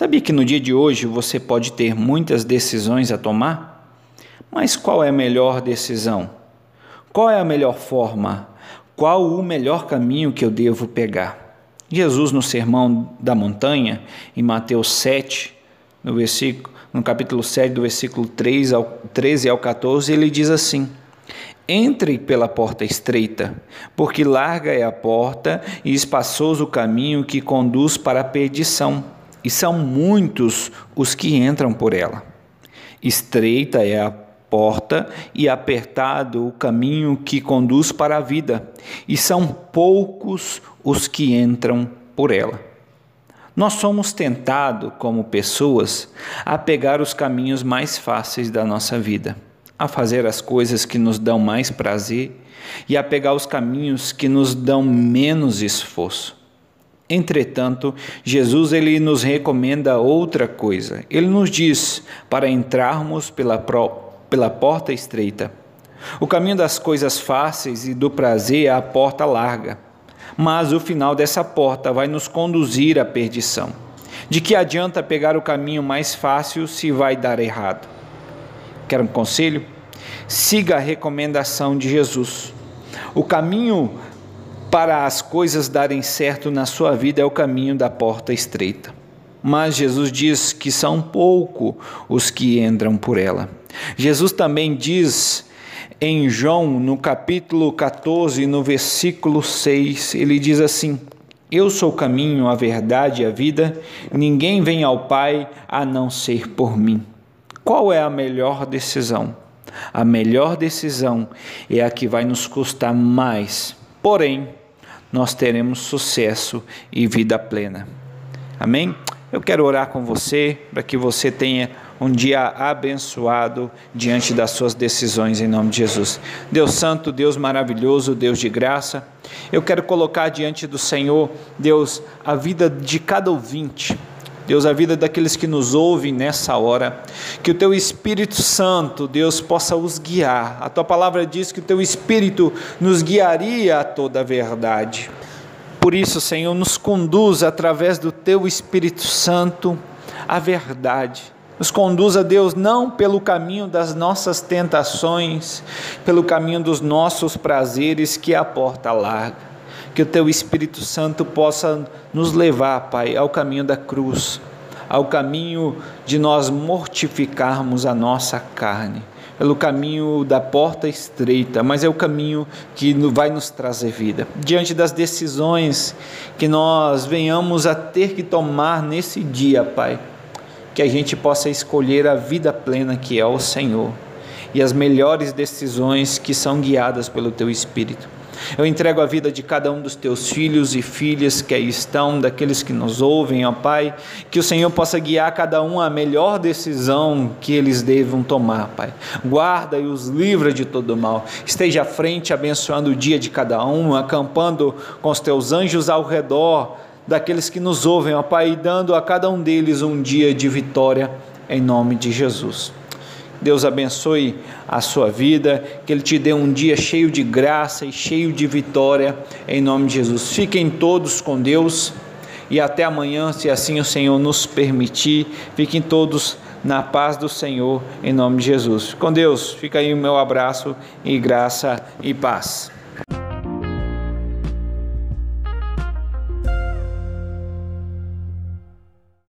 Sabia que no dia de hoje você pode ter muitas decisões a tomar? Mas qual é a melhor decisão? Qual é a melhor forma? Qual o melhor caminho que eu devo pegar? Jesus, no Sermão da Montanha, em Mateus 7, no, versículo, no capítulo 7, do versículo 3 ao, 13 ao 14, ele diz assim: entre pela porta estreita, porque larga é a porta e espaçoso o caminho que conduz para a perdição, e são muitos os que entram por ela. Estreita é a porta e apertado o caminho que conduz para a vida, e são poucos os que entram por ela. Nós somos tentados, como pessoas, a pegar os caminhos mais fáceis da nossa vida a fazer as coisas que nos dão mais prazer e a pegar os caminhos que nos dão menos esforço. Entretanto, Jesus ele nos recomenda outra coisa. Ele nos diz para entrarmos pela, pela porta estreita. O caminho das coisas fáceis e do prazer é a porta larga, mas o final dessa porta vai nos conduzir à perdição. De que adianta pegar o caminho mais fácil se vai dar errado? Quer um conselho? Siga a recomendação de Jesus. O caminho para as coisas darem certo na sua vida é o caminho da porta estreita. Mas Jesus diz que são pouco os que entram por ela. Jesus também diz em João, no capítulo 14, no versículo 6, ele diz assim: Eu sou o caminho, a verdade e a vida, ninguém vem ao Pai a não ser por mim. Qual é a melhor decisão? A melhor decisão é a que vai nos custar mais, porém, nós teremos sucesso e vida plena. Amém? Eu quero orar com você para que você tenha um dia abençoado diante das suas decisões em nome de Jesus. Deus Santo, Deus maravilhoso, Deus de graça, eu quero colocar diante do Senhor, Deus, a vida de cada ouvinte Deus, a vida daqueles que nos ouvem nessa hora, que o teu Espírito Santo, Deus, possa os guiar. A tua palavra diz que o teu Espírito nos guiaria a toda a verdade. Por isso, Senhor, nos conduz através do teu Espírito Santo à verdade. Nos conduza, Deus, não pelo caminho das nossas tentações, pelo caminho dos nossos prazeres, que é a porta larga que o teu Espírito Santo possa nos levar, Pai, ao caminho da cruz, ao caminho de nós mortificarmos a nossa carne, pelo caminho da porta estreita, mas é o caminho que vai nos trazer vida. Diante das decisões que nós venhamos a ter que tomar nesse dia, Pai, que a gente possa escolher a vida plena que é o Senhor e as melhores decisões que são guiadas pelo Teu Espírito. Eu entrego a vida de cada um dos teus filhos e filhas que aí estão, daqueles que nos ouvem, ó Pai, que o Senhor possa guiar cada um à melhor decisão que eles devam tomar, Pai. Guarda e os livra de todo mal. Esteja à frente, abençoando o dia de cada um, acampando com os teus anjos ao redor daqueles que nos ouvem, ó Pai, e dando a cada um deles um dia de vitória, em nome de Jesus. Deus abençoe a sua vida, que Ele te dê um dia cheio de graça e cheio de vitória, em nome de Jesus. Fiquem todos com Deus e até amanhã, se assim o Senhor nos permitir. Fiquem todos na paz do Senhor, em nome de Jesus. Com Deus, fica aí o meu abraço e graça e paz.